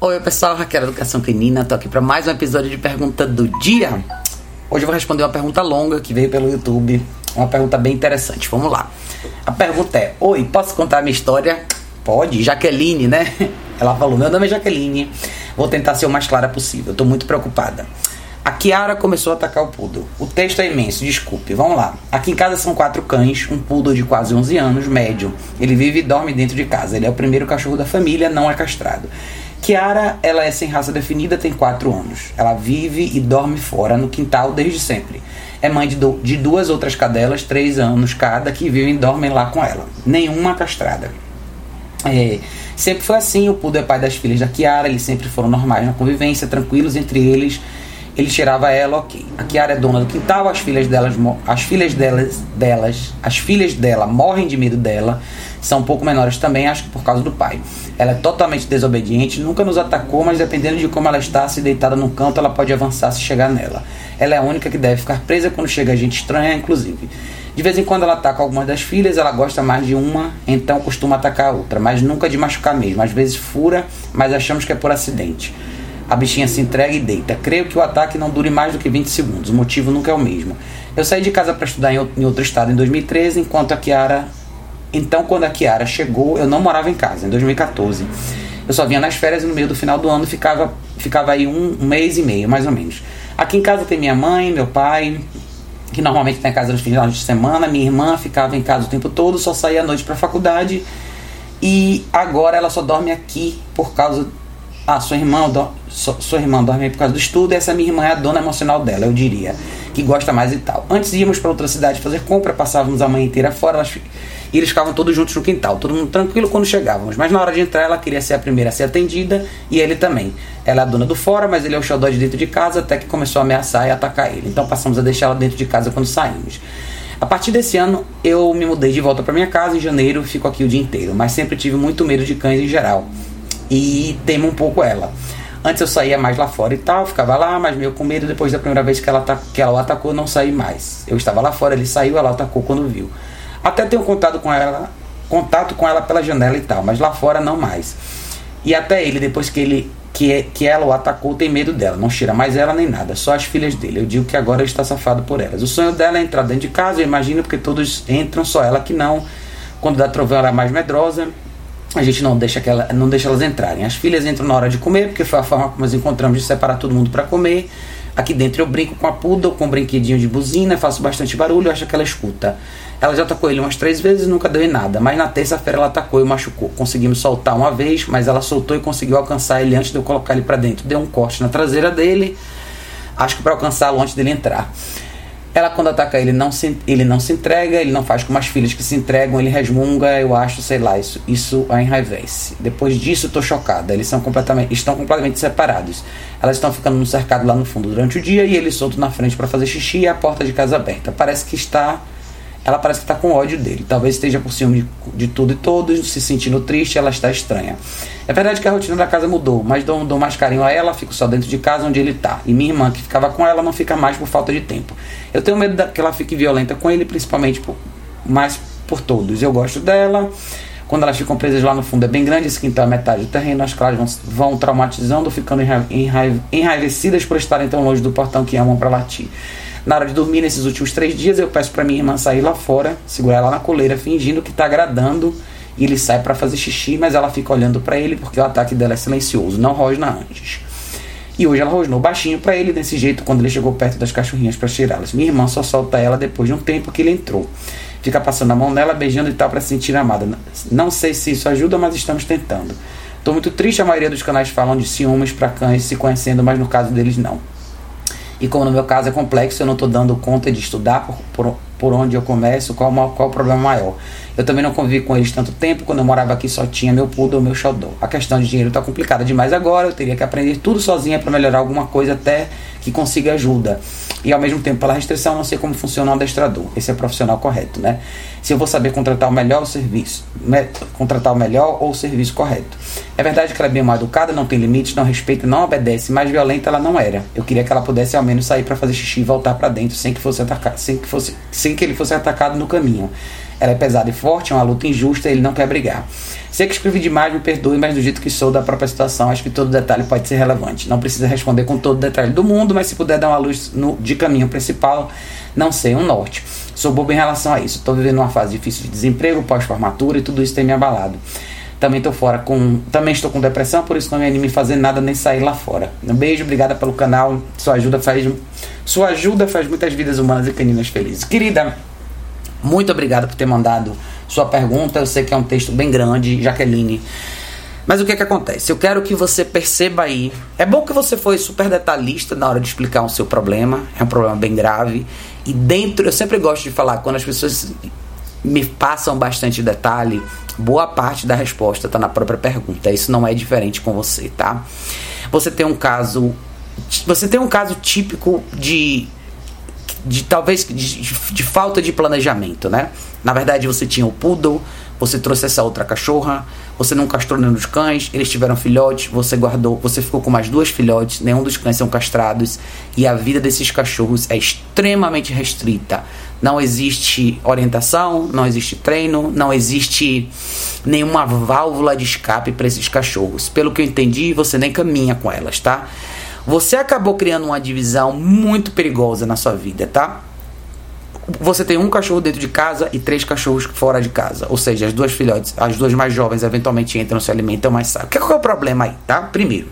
Oi pessoal, Raquel Educação Canina, tô aqui para mais um episódio de Pergunta do Dia. Hoje eu vou responder uma pergunta longa que veio pelo YouTube, uma pergunta bem interessante. Vamos lá. A pergunta é: Oi, posso contar a minha história? Pode, Jaqueline, né? Ela falou: Meu nome é Jaqueline, vou tentar ser o mais clara possível, tô muito preocupada. A Kiara começou a atacar o poodle. O texto é imenso, desculpe. Vamos lá. Aqui em casa são quatro cães, um poodle de quase 11 anos, médio. Ele vive e dorme dentro de casa. Ele é o primeiro cachorro da família, não é castrado. Kiara, ela é sem raça definida, tem 4 anos. Ela vive e dorme fora, no quintal, desde sempre. É mãe de, do, de duas outras cadelas, 3 anos cada, que vivem e dormem lá com ela. Nenhuma castrada. É, sempre foi assim, o Poodle é pai das filhas da Kiara, eles sempre foram normais na convivência, tranquilos entre eles ele cheirava ela, ok. A Kiara é dona do quintal, as filhas delas, as filhas delas, delas, as filhas dela morrem de medo dela, são um pouco menores também, acho que por causa do pai. Ela é totalmente desobediente, nunca nos atacou, mas dependendo de como ela está, se deitada no canto, ela pode avançar se chegar nela. Ela é a única que deve ficar presa quando chega gente estranha, inclusive. De vez em quando ela ataca algumas das filhas, ela gosta mais de uma, então costuma atacar a outra, mas nunca de machucar mesmo. Às vezes fura, mas achamos que é por acidente. A bichinha se entrega e deita. Creio que o ataque não dure mais do que 20 segundos. O motivo nunca é o mesmo. Eu saí de casa para estudar em outro estado em 2013, enquanto a Kiara. Então, quando a Kiara chegou, eu não morava em casa, em 2014. Eu só vinha nas férias e no meio do final do ano ficava, ficava aí um, mês e meio, mais ou menos. Aqui em casa tem minha mãe, meu pai, que normalmente está em casa nos finais de semana. Minha irmã ficava em casa o tempo todo, só saía à noite para a faculdade. E agora ela só dorme aqui por causa ah, sua irmã, do, sua irmã dorme por causa do estudo, essa minha irmã é a dona emocional dela, eu diria, que gosta mais e tal. Antes íamos para outra cidade fazer compra, passávamos a manhã inteira fora, elas, e eles ficavam todos juntos no quintal, todo mundo tranquilo quando chegávamos. Mas na hora de entrar, ela queria ser a primeira a ser atendida, e ele também. Ela é a dona do fora, mas ele é o xodó de dentro de casa, até que começou a ameaçar e atacar ele. Então passamos a deixar ela dentro de casa quando saímos. A partir desse ano, eu me mudei de volta para minha casa em janeiro, fico aqui o dia inteiro, mas sempre tive muito medo de cães em geral e temo um pouco ela. Antes eu saía mais lá fora e tal, ficava lá, mas meio com medo. Depois da primeira vez que ela, que ela o atacou, não saí mais. Eu estava lá fora, ele saiu, ela atacou quando viu. Até tenho contato com ela, contato com ela pela janela e tal, mas lá fora não mais. E até ele, depois que ele que, que ela o atacou, tem medo dela. Não cheira mais ela nem nada, só as filhas dele. Eu digo que agora está safado por elas. O sonho dela é entrar dentro de casa, eu imagino, porque todos entram, só ela que não. Quando dá trovão, ela é mais medrosa a gente não deixa, aquela, não deixa elas entrarem. As filhas entram na hora de comer, porque foi a forma como nós encontramos de separar todo mundo para comer. Aqui dentro eu brinco com a poodle, com um brinquedinho de buzina, faço bastante barulho, acho que ela escuta. Ela já atacou ele umas três vezes e nunca deu em nada, mas na terça-feira ela atacou e machucou. Conseguimos soltar uma vez, mas ela soltou e conseguiu alcançar ele antes de eu colocar ele para dentro. Deu um corte na traseira dele, acho que para alcançá-lo antes dele entrar. Ela, quando ataca ele, não se, ele não se entrega, ele não faz como as filhas que se entregam, ele resmunga, eu acho, sei lá, isso, isso a enraivece. Depois disso, estou chocada. Eles são completamente, estão completamente separados. Elas estão ficando no cercado lá no fundo durante o dia e ele solto na frente para fazer xixi e a porta de casa aberta. Parece que está ela parece que está com ódio dele. Talvez esteja por cima de, de, tudo e todos, se sentindo triste, ela está estranha. É verdade que a rotina da casa mudou, mas dou, dou mais carinho a ela, fico só dentro de casa onde ele está. E minha irmã, que ficava com ela, não fica mais por falta de tempo. Eu tenho medo que ela fique violenta com ele, principalmente por, mais por todos. Eu gosto dela. Quando elas ficam presas lá no fundo é bem grande, esse quintal é metade do terreno, as claras vão, vão traumatizando, ficando enraivecidas por estarem tão longe do portão que amam para latir. Na hora de dormir, nesses últimos três dias, eu peço para minha irmã sair lá fora, segurar ela na coleira, fingindo que está agradando. E ele sai para fazer xixi, mas ela fica olhando para ele porque o ataque dela é silencioso, não rosna antes. E hoje ela rosnou baixinho para ele desse jeito quando ele chegou perto das cachorrinhas para cheirá-las. Minha irmã só solta ela depois de um tempo que ele entrou. Fica passando a mão nela, beijando e tal para se sentir amada. Não sei se isso ajuda, mas estamos tentando. Estou muito triste, a maioria dos canais falam de ciúmes para cães se conhecendo, mas no caso deles não. E como no meu caso é complexo, eu não estou dando conta de estudar por, por, por onde eu começo, qual, qual o problema maior. Eu também não convivi com eles tanto tempo, quando eu morava aqui só tinha meu poodle, meu xodó. A questão de dinheiro está complicada demais agora, eu teria que aprender tudo sozinha para melhorar alguma coisa até que consiga ajuda. E ao mesmo tempo, pela restrição, não sei como funciona um adestrador. Esse é o profissional correto, né? Se eu vou saber contratar o melhor serviço, né? contratar o melhor ou o serviço correto. É verdade que ela é bem mal educada, não tem limites, não respeita, não obedece, mas violenta ela não era. Eu queria que ela pudesse ao menos sair para fazer xixi e voltar para dentro sem que fosse atacado, sem que fosse, sem que ele fosse atacado no caminho. Ela é pesada e forte, é uma luta injusta, ele não quer brigar. Sei que escrevi demais, me perdoe, mas do jeito que sou da própria situação, acho que todo detalhe pode ser relevante. Não precisa responder com todo detalhe do mundo, mas se puder dar uma luz no, de caminho principal, não sei, um norte. Sou bobo em relação a isso. Estou vivendo uma fase difícil de desemprego, pós-formatura e tudo isso tem me abalado. Também estou fora com. Também estou com depressão, por isso não me anime a fazer nada nem sair lá fora. Um beijo, obrigada pelo canal. Sua ajuda faz. Sua ajuda faz muitas vidas humanas e caninas felizes. Querida, muito obrigado por ter mandado sua pergunta. Eu sei que é um texto bem grande, Jaqueline. Mas o que que acontece? Eu quero que você perceba aí. É bom que você foi super detalhista na hora de explicar o seu problema. É um problema bem grave. E dentro, eu sempre gosto de falar, quando as pessoas me passam bastante detalhe, boa parte da resposta está na própria pergunta. Isso não é diferente com você, tá? Você tem um caso. Você tem um caso típico de de talvez de, de, falta de planejamento, né? Na verdade, você tinha o poodle, você trouxe essa outra cachorra, você não castrou nenhum dos cães, eles tiveram filhotes, você guardou, você ficou com mais duas filhotes, nenhum dos cães são castrados e a vida desses cachorros é extremamente restrita. Não existe orientação, não existe treino, não existe nenhuma válvula de escape para esses cachorros. Pelo que eu entendi, você nem caminha com elas, tá? Você acabou criando uma divisão muito perigosa na sua vida, tá? Você tem um cachorro dentro de casa e três cachorros fora de casa. Ou seja, as duas filhotes, as duas mais jovens eventualmente entram, se alimentam, mas sabe. Qual é o problema aí, tá? Primeiro,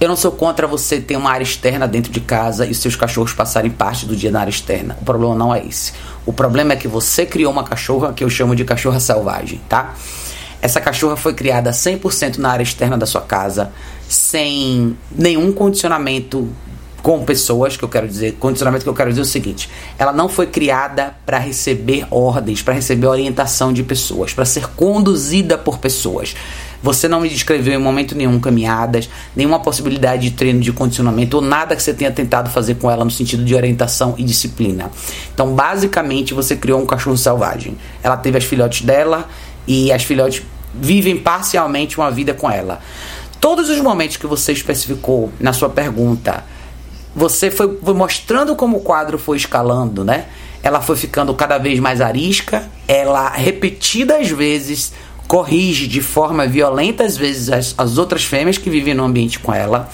eu não sou contra você ter uma área externa dentro de casa e seus cachorros passarem parte do dia na área externa. O problema não é esse. O problema é que você criou uma cachorra que eu chamo de cachorra selvagem, tá? Essa cachorra foi criada 100% na área externa da sua casa, sem nenhum condicionamento com pessoas, que eu quero dizer, condicionamento que eu quero dizer é o seguinte: ela não foi criada para receber ordens, para receber orientação de pessoas, para ser conduzida por pessoas. Você não me descreveu em momento nenhum caminhadas, nenhuma possibilidade de treino de condicionamento ou nada que você tenha tentado fazer com ela no sentido de orientação e disciplina. Então, basicamente, você criou um cachorro selvagem. Ela teve as filhotes dela e as filhotes vivem parcialmente uma vida com ela. Todos os momentos que você especificou na sua pergunta, você foi, foi mostrando como o quadro foi escalando, né? Ela foi ficando cada vez mais arisca, ela repetidas vezes corrige de forma violenta às vezes as, as outras fêmeas que vivem no ambiente com ela.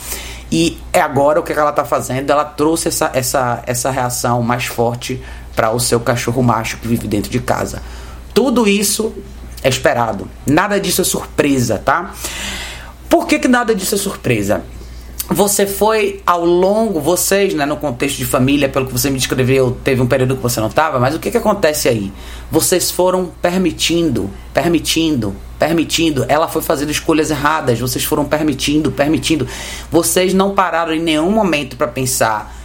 E é agora o que ela está fazendo, ela trouxe essa, essa, essa reação mais forte para o seu cachorro macho que vive dentro de casa. Tudo isso é esperado. Nada disso é surpresa, tá? Por que, que nada disso é surpresa? Você foi ao longo, vocês, né, no contexto de família, pelo que você me descreveu, teve um período que você não estava, mas o que, que acontece aí? Vocês foram permitindo, permitindo, permitindo. Ela foi fazendo escolhas erradas, vocês foram permitindo, permitindo. Vocês não pararam em nenhum momento para pensar: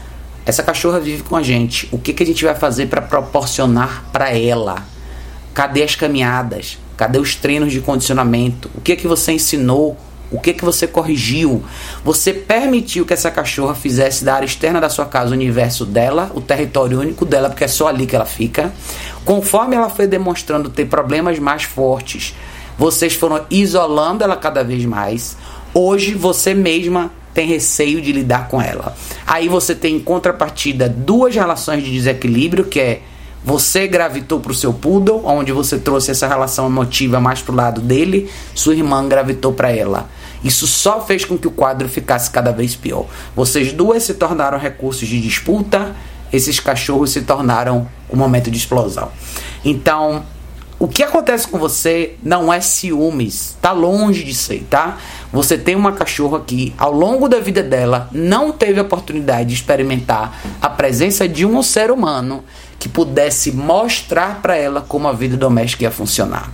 essa cachorra vive com a gente, o que, que a gente vai fazer para proporcionar para ela? Cadê as caminhadas? Cadê os treinos de condicionamento? O que que você ensinou? O que que você corrigiu? Você permitiu que essa cachorra fizesse da área externa da sua casa o universo dela, o território único dela, porque é só ali que ela fica. Conforme ela foi demonstrando ter problemas mais fortes, vocês foram isolando ela cada vez mais. Hoje você mesma tem receio de lidar com ela. Aí você tem em contrapartida duas relações de desequilíbrio, que é você gravitou para o seu poodle, onde você trouxe essa relação emotiva mais para o lado dele, sua irmã gravitou para ela. Isso só fez com que o quadro ficasse cada vez pior. Vocês duas se tornaram recursos de disputa, esses cachorros se tornaram o um momento de explosão. Então, o que acontece com você não é ciúmes, tá longe de ser, tá? Você tem uma cachorra que, ao longo da vida dela, não teve a oportunidade de experimentar a presença de um ser humano que pudesse mostrar para ela como a vida doméstica ia funcionar.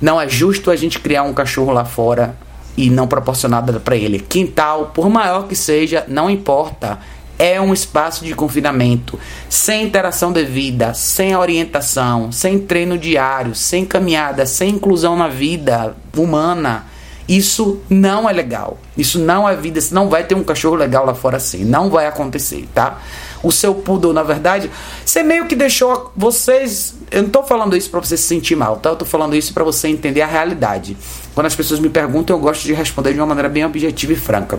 Não é justo a gente criar um cachorro lá fora e não proporcionar nada para ele. Quintal, por maior que seja, não importa. É um espaço de confinamento, sem interação devida, sem orientação, sem treino diário, sem caminhada, sem inclusão na vida humana. Isso não é legal. Isso não é vida. Não vai ter um cachorro legal lá fora assim. Não vai acontecer, tá? o seu poodle, na verdade, você meio que deixou vocês. Eu não tô falando isso para você se sentir mal, tá? Eu tô falando isso para você entender a realidade. Quando as pessoas me perguntam, eu gosto de responder de uma maneira bem objetiva e franca.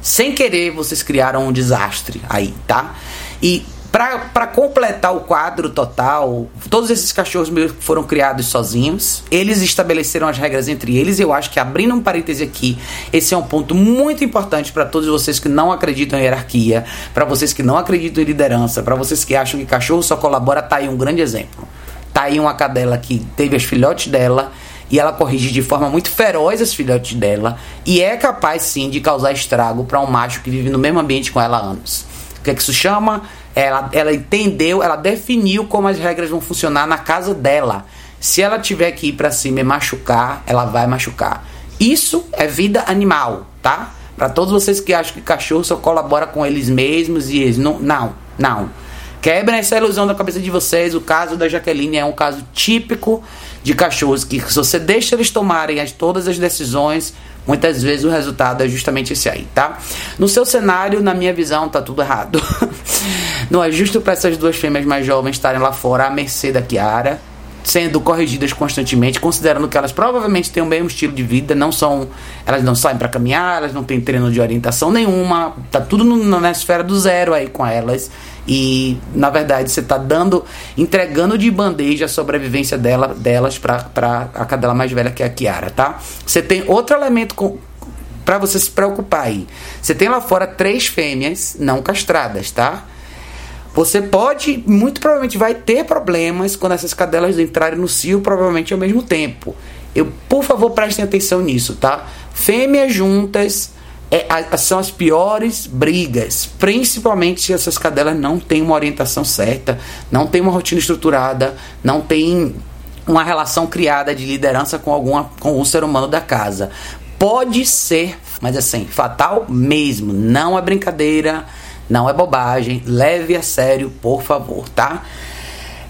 Sem querer, vocês criaram um desastre aí, tá? E Para completar o quadro total, todos esses cachorros meus foram criados sozinhos. Eles estabeleceram as regras entre eles. Eu acho que, abrindo um parêntese aqui, esse é um ponto muito importante para todos vocês que não acreditam em hierarquia, para vocês que não acreditam em liderança, para vocês que acham que cachorro só colabora. Tá aí um grande exemplo. Tá aí uma cadela que teve as filhotes dela e ela corrige de forma muito feroz as filhotes dela e é capaz sim de causar estrago para um macho que vive no mesmo ambiente com ela há anos. O que, é que isso chama? Ela, ela entendeu, ela definiu como as regras vão funcionar na casa dela. Se ela tiver que ir para cima e machucar, ela vai machucar. Isso é vida animal, tá? Para todos vocês que acham que cachorro só colabora com eles mesmos e eles não, não, não. Quebrem essa ilusão da cabeça de vocês. O caso da Jaqueline é um caso típico de cachorros que se você deixa eles tomarem as, todas as decisões, Muitas vezes o resultado é justamente esse aí, tá? No seu cenário, na minha visão, tá tudo errado. Não é justo para essas duas fêmeas mais jovens estarem lá fora à mercê da Kiara, sendo corrigidas constantemente, considerando que elas provavelmente têm o mesmo estilo de vida, não são, elas não saem para caminhar, elas não têm treino de orientação nenhuma, tá tudo no, na esfera do zero aí com elas. E na verdade você está dando, entregando de bandeja a sobrevivência dela, delas para a cadela mais velha que é a Kiara, tá? Você tem outro elemento com, para você se preocupar aí. Você tem lá fora três fêmeas não castradas, tá? Você pode, muito provavelmente vai ter problemas quando essas cadelas entrarem no cio, provavelmente ao mesmo tempo. Eu, por favor, prestem atenção nisso, tá? Fêmeas juntas é, a, são as piores brigas, principalmente se essas cadelas não têm uma orientação certa, não têm uma rotina estruturada, não têm uma relação criada de liderança com alguma com um ser humano da casa. Pode ser, mas assim, fatal mesmo, não é brincadeira, não é bobagem, leve a sério, por favor, tá?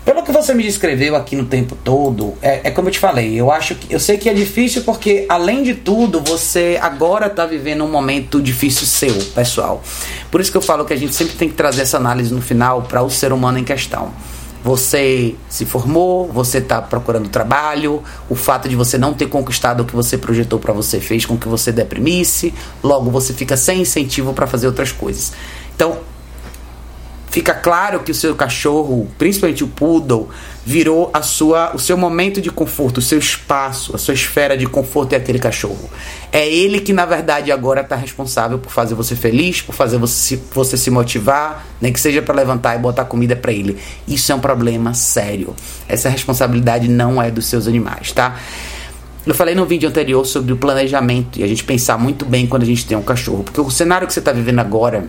Pelo que você me descreveu aqui no tempo todo, é, é, como eu te falei, eu acho que eu sei que é difícil porque além de tudo, você agora está vivendo um momento difícil seu, pessoal. Por isso que eu falo que a gente sempre tem que trazer essa análise no final para o ser humano em questão. Você se formou, você está procurando trabalho, o fato de você não ter conquistado o que você projetou para você fez com que você deprimisse, logo você fica sem incentivo para fazer outras coisas. Então, fica claro que o seu cachorro, principalmente o poodle, virou a sua, o seu momento de conforto, o seu espaço, a sua esfera de conforto é aquele cachorro. É ele que na verdade agora está responsável por fazer você feliz, por fazer você, você se motivar, nem que seja para levantar e botar comida para ele. Isso é um problema sério. Essa responsabilidade não é dos seus animais, tá? Eu falei no vídeo anterior sobre o planejamento e a gente pensar muito bem quando a gente tem um cachorro, porque o cenário que você está vivendo agora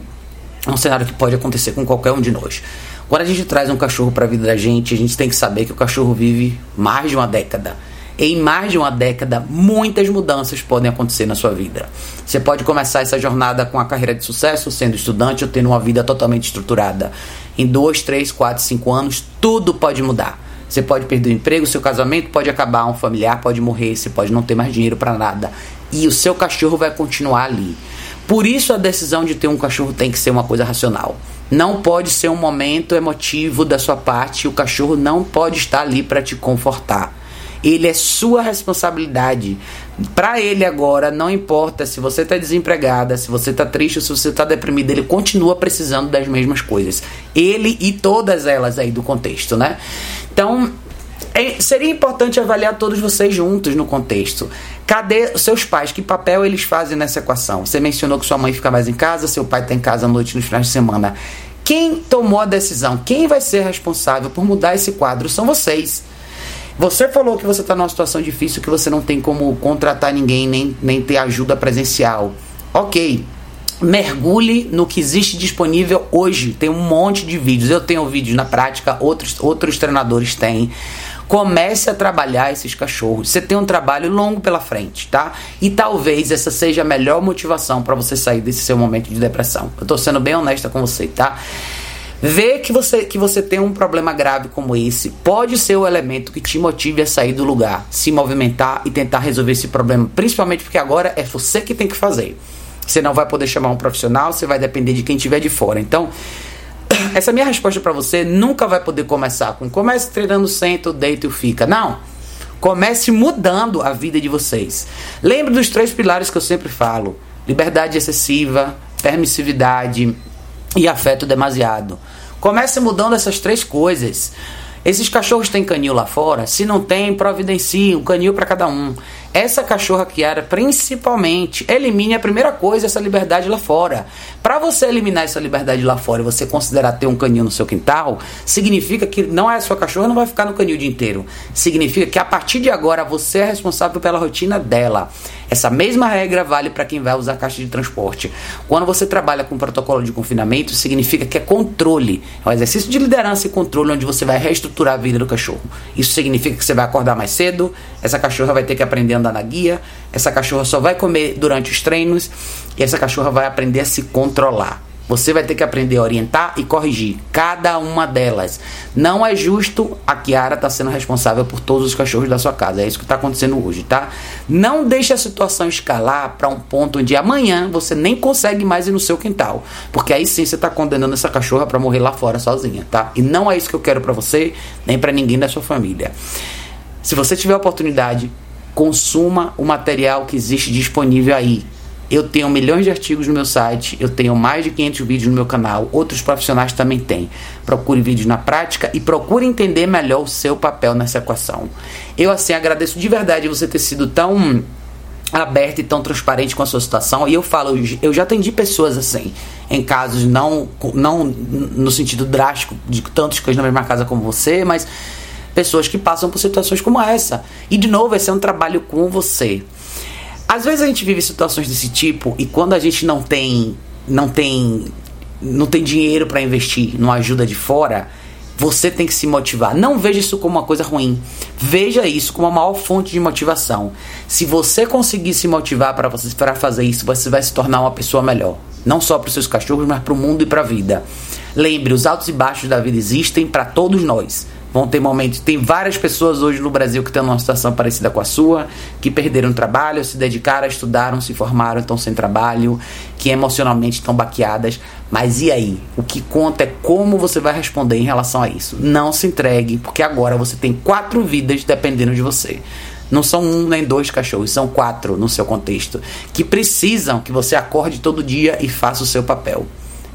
é um cenário que pode acontecer com qualquer um de nós. Quando a gente traz um cachorro para a vida da gente, a gente tem que saber que o cachorro vive mais de uma década. Em mais de uma década, muitas mudanças podem acontecer na sua vida. Você pode começar essa jornada com a carreira de sucesso, sendo estudante ou tendo uma vida totalmente estruturada. Em dois, três, quatro, cinco anos, tudo pode mudar. Você pode perder o emprego, seu casamento pode acabar, um familiar pode morrer, você pode não ter mais dinheiro para nada. E o seu cachorro vai continuar ali. Por isso a decisão de ter um cachorro tem que ser uma coisa racional. Não pode ser um momento emotivo da sua parte, o cachorro não pode estar ali para te confortar. Ele é sua responsabilidade. Para ele agora, não importa se você está desempregada, se você está triste, se você está deprimida, ele continua precisando das mesmas coisas. Ele e todas elas aí do contexto, né? Então, é, seria importante avaliar todos vocês juntos no contexto. Cadê seus pais? Que papel eles fazem nessa equação? Você mencionou que sua mãe fica mais em casa, seu pai está em casa à noite nos finais de semana. Quem tomou a decisão? Quem vai ser responsável por mudar esse quadro? São vocês. Você falou que você está numa situação difícil, que você não tem como contratar ninguém, nem, nem ter ajuda presencial. Ok. Mergulhe no que existe disponível hoje. Tem um monte de vídeos. Eu tenho vídeos na prática, outros, outros treinadores têm. Comece a trabalhar esses cachorros. Você tem um trabalho longo pela frente, tá? E talvez essa seja a melhor motivação para você sair desse seu momento de depressão. Eu tô sendo bem honesta com você, tá? Ver que você, que você tem um problema grave como esse pode ser o elemento que te motive a sair do lugar, se movimentar e tentar resolver esse problema, principalmente porque agora é você que tem que fazer. Você não vai poder chamar um profissional, você vai depender de quem tiver de fora. Então, essa minha resposta para você nunca vai poder começar com comece treinando senta, deita e fica. Não. Comece mudando a vida de vocês. Lembre dos três pilares que eu sempre falo: liberdade excessiva, permissividade e afeto demasiado. Comece mudando essas três coisas. Esses cachorros têm canil lá fora? Se não tem, providencie um canil para cada um. Essa cachorra Kiara, principalmente, elimine a primeira coisa, essa liberdade lá fora. Para você eliminar essa liberdade lá fora e você considerar ter um canil no seu quintal, significa que não é a sua cachorra, não vai ficar no canil o dia inteiro. Significa que a partir de agora você é responsável pela rotina dela. Essa mesma regra vale para quem vai usar caixa de transporte. Quando você trabalha com protocolo de confinamento, significa que é controle. É um exercício de liderança e controle onde você vai reestruturar a vida do cachorro. Isso significa que você vai acordar mais cedo, essa cachorra vai ter que aprender a andar na guia, essa cachorra só vai comer durante os treinos e essa cachorra vai aprender a se controlar. Você vai ter que aprender a orientar e corrigir cada uma delas. Não é justo a Kiara estar tá sendo responsável por todos os cachorros da sua casa. É isso que está acontecendo hoje, tá? Não deixe a situação escalar para um ponto onde amanhã você nem consegue mais ir no seu quintal. Porque aí sim você está condenando essa cachorra para morrer lá fora sozinha, tá? E não é isso que eu quero para você, nem para ninguém da sua família. Se você tiver oportunidade, consuma o material que existe disponível aí eu tenho milhões de artigos no meu site, eu tenho mais de 500 vídeos no meu canal, outros profissionais também têm. Procure vídeos na prática e procure entender melhor o seu papel nessa equação. Eu, assim, agradeço de verdade você ter sido tão aberto e tão transparente com a sua situação. E eu falo, eu já atendi pessoas assim, em casos não, não no sentido drástico de tantos coisas na mesma casa como você, mas pessoas que passam por situações como essa. E de novo, esse é um trabalho com você. Às vezes a gente vive situações desse tipo e quando a gente não tem não tem não tem dinheiro para investir numa ajuda de fora, você tem que se motivar. Não veja isso como uma coisa ruim. Veja isso como a maior fonte de motivação. Se você conseguir se motivar para você para fazer isso, você vai se tornar uma pessoa melhor. Não só para os seus cachorros, mas para o mundo e para a vida. Lembre, os altos e baixos da vida existem para todos nós. Vão ter momentos. Tem várias pessoas hoje no Brasil que estão numa situação parecida com a sua, que perderam trabalho, se dedicaram, estudaram, se formaram, estão sem trabalho, que emocionalmente estão baqueadas. Mas e aí? O que conta é como você vai responder em relação a isso. Não se entregue, porque agora você tem quatro vidas dependendo de você. Não são um nem dois cachorros, são quatro no seu contexto, que precisam que você acorde todo dia e faça o seu papel.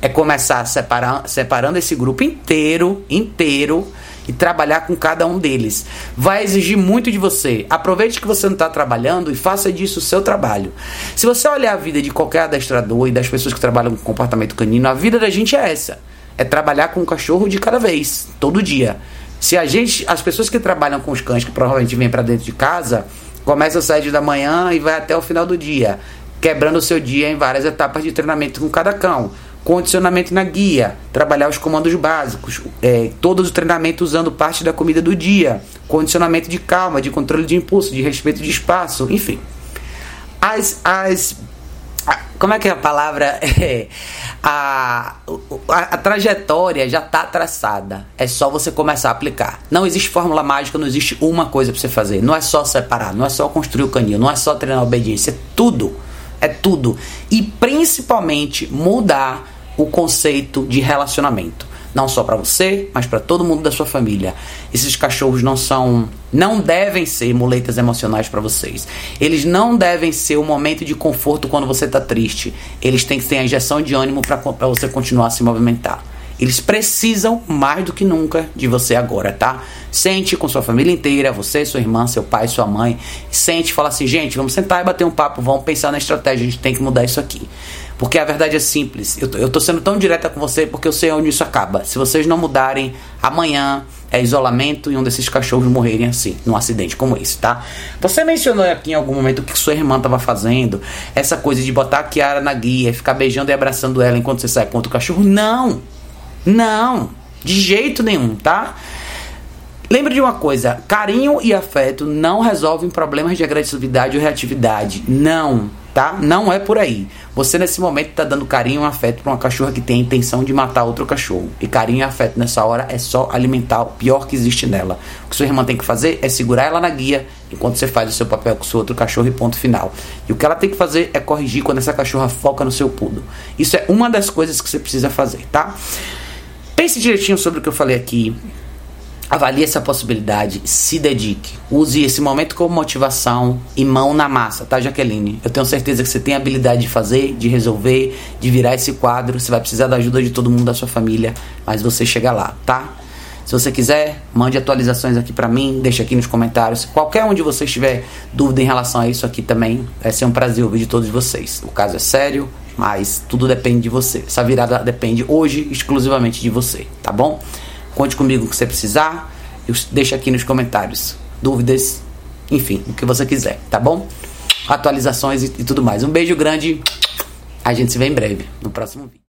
É começar separando esse grupo inteiro, inteiro, e trabalhar com cada um deles. Vai exigir muito de você. Aproveite que você não está trabalhando e faça disso o seu trabalho. Se você olhar a vida de qualquer adestrador e das pessoas que trabalham com comportamento canino, a vida da gente é essa. É trabalhar com um cachorro de cada vez, todo dia. Se a gente, as pessoas que trabalham com os cães, que provavelmente vêm para dentro de casa, começam às 7 da manhã e vai até o final do dia, quebrando o seu dia em várias etapas de treinamento com cada cão condicionamento na guia, trabalhar os comandos básicos, é, todos os treinamentos usando parte da comida do dia, condicionamento de calma, de controle de impulso, de respeito de espaço, enfim. As, as como é que é a palavra? É, a, a, a, trajetória já está traçada. É só você começar a aplicar. Não existe fórmula mágica, não existe uma coisa para você fazer. Não é só separar, não é só construir o canil, não é só treinar a obediência. É tudo. É tudo. E principalmente mudar o conceito de relacionamento. Não só para você, mas para todo mundo da sua família. Esses cachorros não são, não devem ser muletas emocionais para vocês. Eles não devem ser o um momento de conforto quando você está triste. Eles têm que ter a injeção de ânimo para você continuar a se movimentar. Eles precisam mais do que nunca de você agora, tá? Sente com sua família inteira, você, sua irmã, seu pai, sua mãe. Sente fala assim, gente, vamos sentar e bater um papo, vamos pensar na estratégia, a gente tem que mudar isso aqui. Porque a verdade é simples. Eu, eu tô sendo tão direta com você porque eu sei onde isso acaba. Se vocês não mudarem, amanhã é isolamento e um desses cachorros morrerem assim, num acidente como esse, tá? Você mencionou aqui em algum momento o que sua irmã estava fazendo, essa coisa de botar a Kiara na guia, ficar beijando e abraçando ela enquanto você sai contra o cachorro. Não! Não! De jeito nenhum, tá? Lembre de uma coisa: carinho e afeto não resolvem problemas de agressividade ou reatividade. Não, tá? Não é por aí. Você nesse momento está dando carinho e afeto para uma cachorra que tem a intenção de matar outro cachorro. E carinho e afeto nessa hora é só alimentar o pior que existe nela. O que sua irmã tem que fazer é segurar ela na guia enquanto você faz o seu papel com o seu outro cachorro e ponto final. E o que ela tem que fazer é corrigir quando essa cachorra foca no seu pudo. Isso é uma das coisas que você precisa fazer, tá? Pense direitinho sobre o que eu falei aqui. Avalie essa possibilidade, se dedique. Use esse momento como motivação e mão na massa, tá, Jaqueline? Eu tenho certeza que você tem a habilidade de fazer, de resolver, de virar esse quadro. Você vai precisar da ajuda de todo mundo da sua família, mas você chega lá, tá? Se você quiser, mande atualizações aqui para mim, deixa aqui nos comentários. Qualquer um de vocês tiver dúvida em relação a isso aqui também, vai ser um prazer ouvir de todos vocês. O caso é sério, mas tudo depende de você. Essa virada depende hoje exclusivamente de você, tá bom? Conte comigo o que você precisar. Deixa aqui nos comentários dúvidas, enfim, o que você quiser, tá bom? Atualizações e, e tudo mais. Um beijo grande. A gente se vê em breve no próximo vídeo.